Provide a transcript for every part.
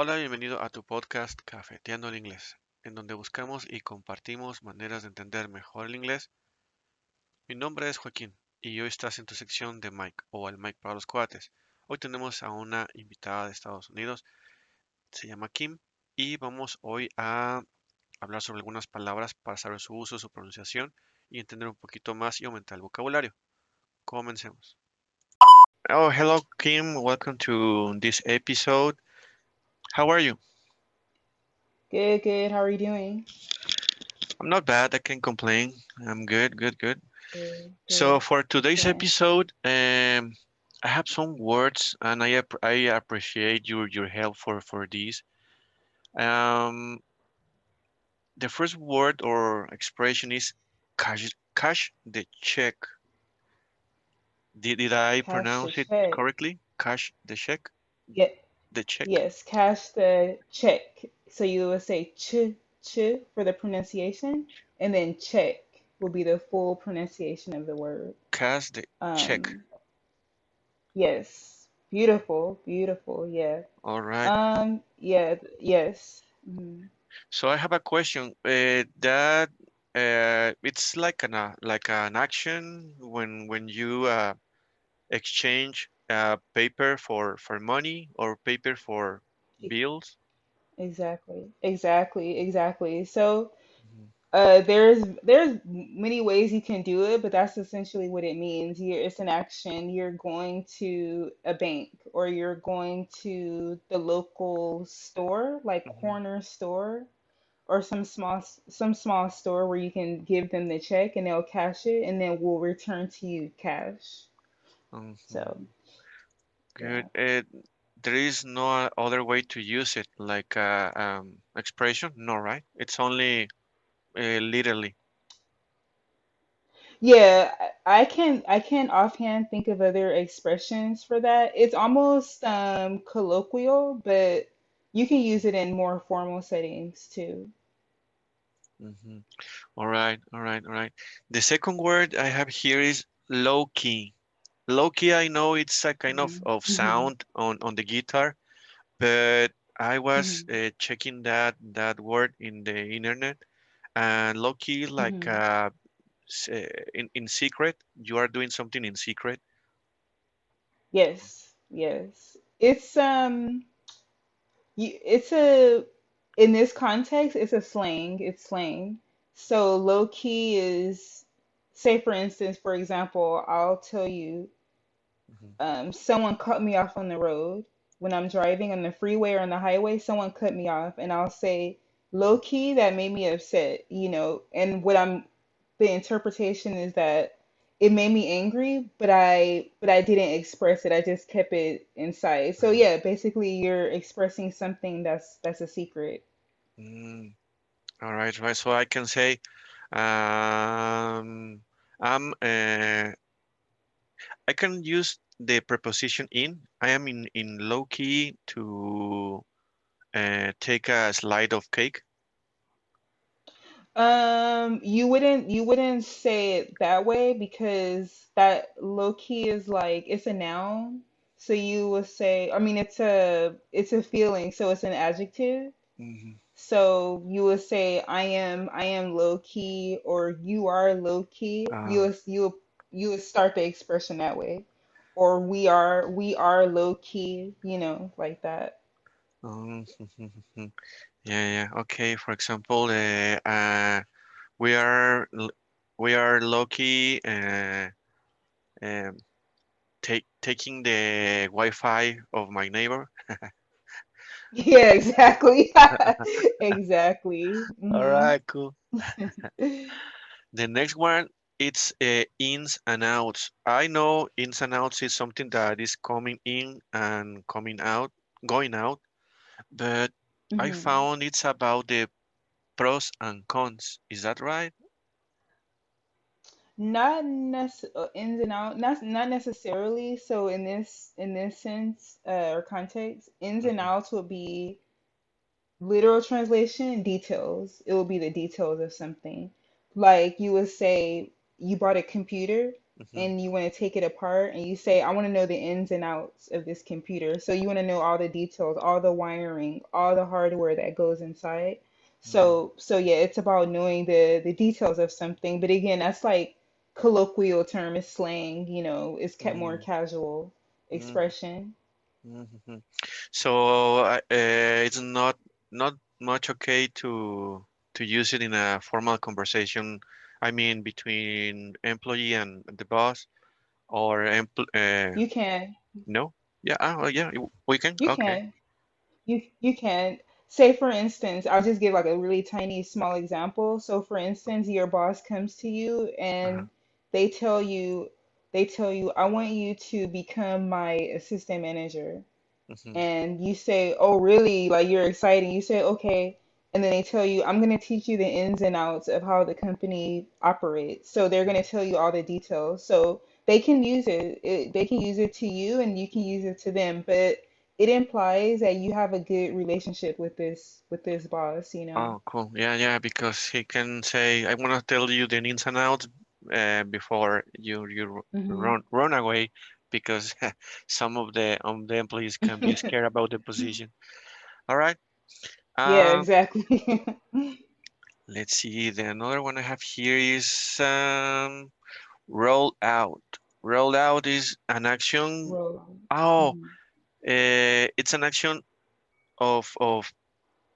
Hola, bienvenido a tu podcast Cafeteando el Inglés, en donde buscamos y compartimos maneras de entender mejor el inglés. Mi nombre es Joaquín y hoy estás en tu sección de Mike o el Mike para los cuates. Hoy tenemos a una invitada de Estados Unidos, se llama Kim y vamos hoy a hablar sobre algunas palabras para saber su uso, su pronunciación y entender un poquito más y aumentar el vocabulario. Comencemos. Oh, hello Kim, welcome to this episode. How are you? Good, good. How are you doing? I'm not bad. I can't complain. I'm good, good, good. Good, So for today's Yeah. episode, um, I have some words, and I app- I appreciate your your help for for this. Um, the first word or expression is cash cash the check. Did did I Cash pronounce it check. correctly? Cash the check, Yeah, the check. yes, cash the check. So you would say ch ch for the pronunciation, and then check will be the full pronunciation of the word. Cash the check. Um, yes, beautiful, beautiful. Yeah. All right. Um, yeah, yes. Mhm. So I have a question. Uh, that uh, it's like an uh, like an action when when you uh, exchange uh, paper for for money or paper for bills. Exactly, exactly, exactly. So. Mhm. Uh, there's there's many ways you can do it, but that's essentially what it means. You're, it's an action. You're going to a bank or you're going to the local store, like Mhm. corner store or some small some small store where you can give them the check and they'll cash it and then we'll return to you cash. So, Mhm. yeah. Good. Uh, there is no other way to use it, like uh, um, expression. No, right? It's only uh, literally. Yeah, I I can I can offhand think of other expressions for that. It's almost um colloquial, but you can use it in more formal settings too. Mhm. All right, all right, all right. The second word I have here is low key. Low key, I know it's a kind of, hmm of hmm sound on, on the guitar, but I was hmm uh, checking that that word in the internet, and low key, like uh, uh, in in secret, you are doing something in secret. Yes, yes. It's um it's a in this context, it's a slang. It's slang. So low key is say for instance, for example, I'll tell you Mhm. um, someone cut me off on the road when I'm driving on the freeway or on the highway. Someone cut me off, and I'll say, low key, that made me upset, you know. And what I'm, the interpretation is that it made me angry, but I, but I didn't express it. I just kept it inside. So yeah, basically, you're expressing something that's that's a secret. Mm, all right, right. So I can say, um, I'm uh, I can use the preposition in. I am in in low key to uh, take a slide of cake. Um, you wouldn't you wouldn't say it that way because that low key is like it's a noun. So you would say, I mean it's a it's a feeling, so it's an adjective. Mhm. So you would say I am I am low key or you are low key. You Ah, you you would start the expression that way. Or we are we are low key, you know, like that. um, yeah, yeah. Okay. For example, uh, uh, we are we are lucky uh, um, take taking the Wi-Fi of my neighbor. Yeah, exactly. Exactly. All hmm right, cool. The next one, it's uh, ins and outs. I know ins and outs is something that is coming in and coming out, going out, but I hmm found it's about the pros and cons. Is that right? Not nece- uh, ins and out, not not necessarily. So in this in this sense uh, or context, ins and Mhm. outs will be literal translation details. It will be the details of something. Like you would say, you bought a computer. Mm-hmm. and you want to take it apart and you say, I want to know the ins and outs of this computer. So you want to know all the details, all the wiring, all the hardware that goes inside. Mm-hmm. So so yeah, it's about knowing the the details of something. But again, that's like colloquial term, is slang, you know, it's kept more casual expression. Mm-hmm. So uh, it's not not much okay to to use it in a formal conversation. I mean, between employee and the boss, or empl uh, You can, no? Yeah, ah, yeah, we can. you Okay. can. You you can say for instance, I'll just give like a really tiny small example. So for instance, your boss comes to you Uh-huh. and they tell you they tell you, I want you to become my assistant manager. Mm-hmm. And you say, Oh really? Like you're excited. You say, Okay. And then they tell you, I'm gonna teach you the ins and outs of how the company operates. So they're gonna tell you all the details. So they can use it, it they can use it to you and you can use it to them. But it implies that you have a good relationship with this with this boss, you know. Oh, cool. Yeah, yeah, because he can say, I want to tell you the ins and outs uh, before you you r- hmm run run away because some of the um the employees can be scared about the position. All right. Yeah, Um, exactly. let's see. The another one I have here is um roll out. Roll out is an action. Oh, hmm uh, it's an action of of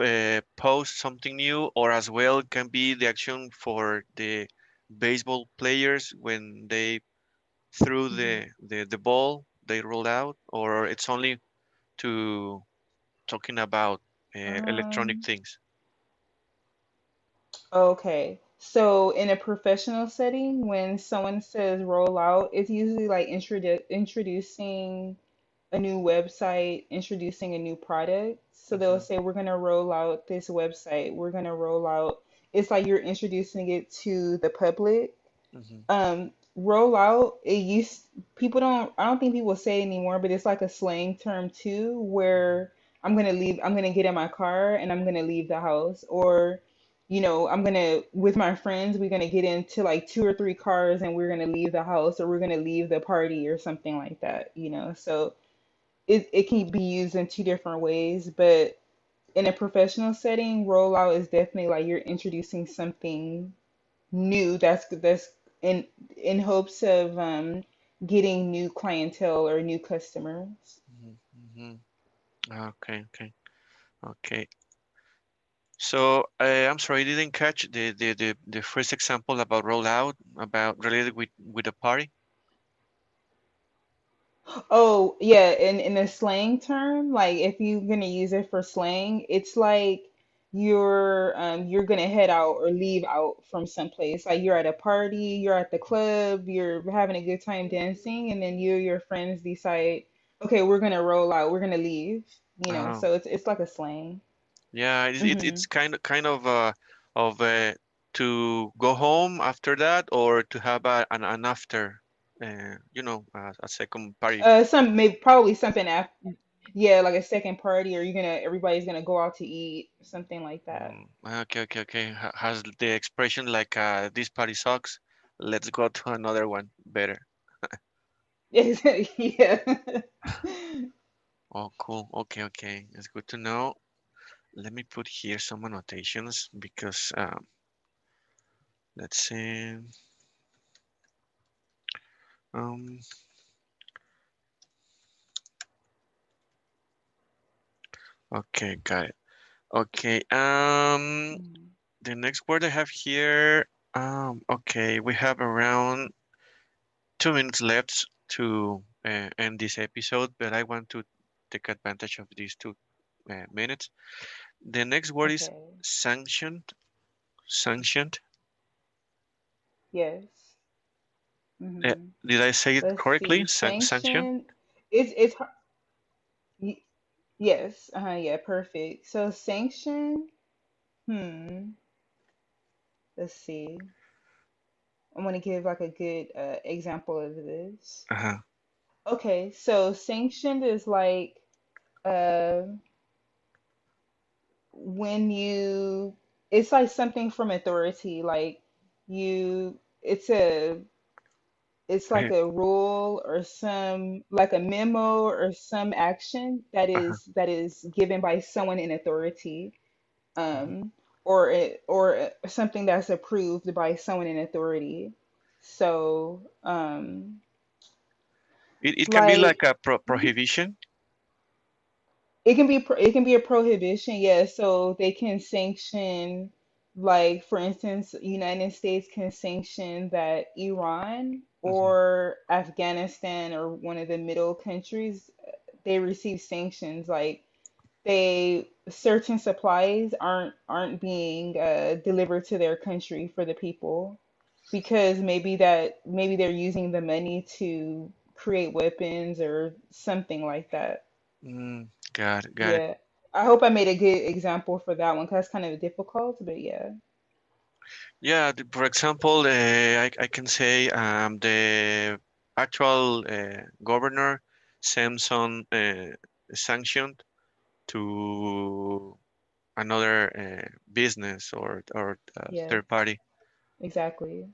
uh, post something new, or as well can be the action for the baseball players when they threw the the, the ball they rolled out, or it's only to talking about uh, electronic Um, things. okay. So in a professional setting, when someone says roll out, it's usually like introdu introducing a new website, introducing a new product. So they'll hmm say, we're going to roll out this website. We're going to roll out, it's like you're introducing it to the public. hmm Um, roll out, it used, people don't, I don't think people say it anymore, but it's like a slang term too, where I'm to leave, I'm to get in my car and I'm to leave the house. Or, you know, I'm to, with my friends, we're to get into like two or three cars and we're to leave the house or we're to leave the party or something like that, you know? So, it, it can be used in two different ways, but in a professional setting, rollout is definitely like you're introducing something new that's that's in in hopes of um, getting new clientele or new customers. hmm hmm Okay, okay, okay. So uh, I'm sorry, I didn't catch the, the, the, the first example about rollout, about related with with a party. Oh, yeah, in in a slang term, like if you're gonna use it for slang, it's like you're um you're gonna head out or leave out from someplace. Like you're at a party, you're at the club, you're having a good time dancing, and then you your friends decide, okay, we're gonna roll out, we're gonna leave, you know. Oh, So it's it's like a slang. yeah, it, it, hmm it's kind of kind of uh, of uh, to go home after that or to have a, an, an after, uh, you know, a, a second party. Uh, some maybe probably something after, yeah, like a second party, or you're gonna everybody's gonna go out to eat, something like that. Mm, okay, okay, okay. Has the expression like uh, this party sucks, let's go to another one better. Yeah. Oh, cool. Okay, okay. It's good to know. Let me put here some annotations because um, let's see. Um, okay, got it. Okay. Um, the next word I have here. Um, okay, we have around two minutes left to uh, end this episode, but I want to take advantage of these two uh, minutes. The next word is sanctioned. Sanctioned. Yes. Uh, hmm did I say it Let's correctly? San sanction? Sanction. It's it's yes. Uh-huh. Yeah. Perfect. So sanction. Hmm. Let's see. I want to give like a good uh, example of this. Uh-huh. Okay. So sanctioned is like uh when you it's like something from authority. Like you. It's a it's like a rule or some like a memo or some action that Ajá. is that is given by someone in authority um or it, or something that's approved by someone in authority so um It, it can be like like a pro prohibition. It can be pro- it can be a prohibition, yeah. So they can sanction, like for instance, United States can sanction that Iran Ujú. or Afghanistan or one of the middle countries, they receive sanctions. Like they certain supplies aren't aren't being uh, delivered to their country for the people because maybe that maybe they're using the money to create weapons or something like that. Mm, got it, got it. Yeah. I hope I made a good example for that one because that's kind of difficult, but yeah. Yeah, for example, uh, I, I can say um, the actual uh, governor Samson uh, sanction to another uh, business or or uh, Yeah, third party. exactly.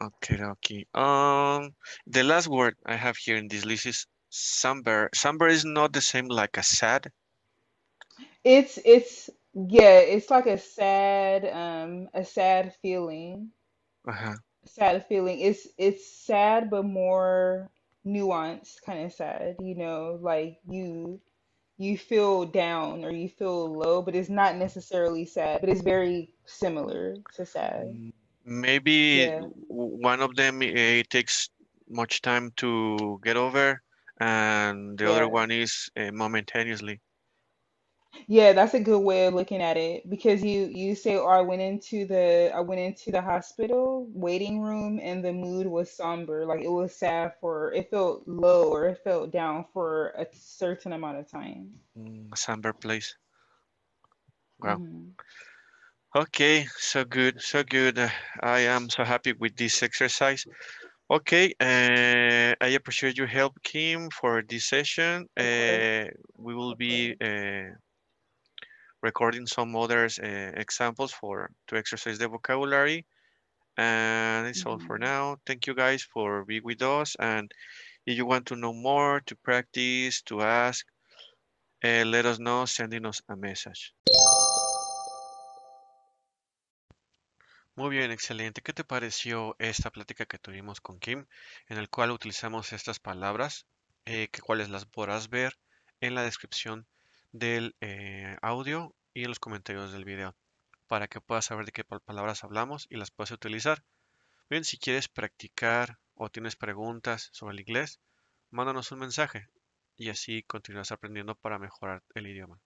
Okay, okay. Um, the last word I have here in this list is somber. Somber is not the same like a sad. It's it's yeah, it's like a sad um a sad feeling. Uh-huh. Sad feeling. It's it's sad but more nuanced kind of sad, you know, like you you feel down or you feel low, but it's not necessarily sad, but it's very similar to sad. Maybe Yeah. one of them eh, it takes much time to get over, and the other one is uh, momentaneously. Yeah, that's a good way of looking at it because you you say, "Oh, I went into the I went into the hospital waiting room and the mood was somber, like it was sad for it felt low or it felt down for a certain amount of time." Mm, somber place. Wow. hmm Okay, so good, so good. Uh, I am so happy with this exercise. Okay, uh, I appreciate your help, Kim, for this session. Uh, we will be uh, recording some other uh, examples for to exercise the vocabulary. And it's all for hmm now. Thank you guys for being with us. And if you want to know more, to practice, to ask, uh, let us know sending us a message. Muy bien, excelente. ¿Qué te pareció esta plática que tuvimos con Kim, en el cual utilizamos estas palabras, eh, que cuales las podrás ver en la descripción del eh, audio y en los comentarios del video, para que puedas saber de qué pal- palabras hablamos y las puedas utilizar. Bien, si quieres practicar o tienes preguntas sobre el inglés, mándanos un mensaje y así continuarás aprendiendo para mejorar el idioma.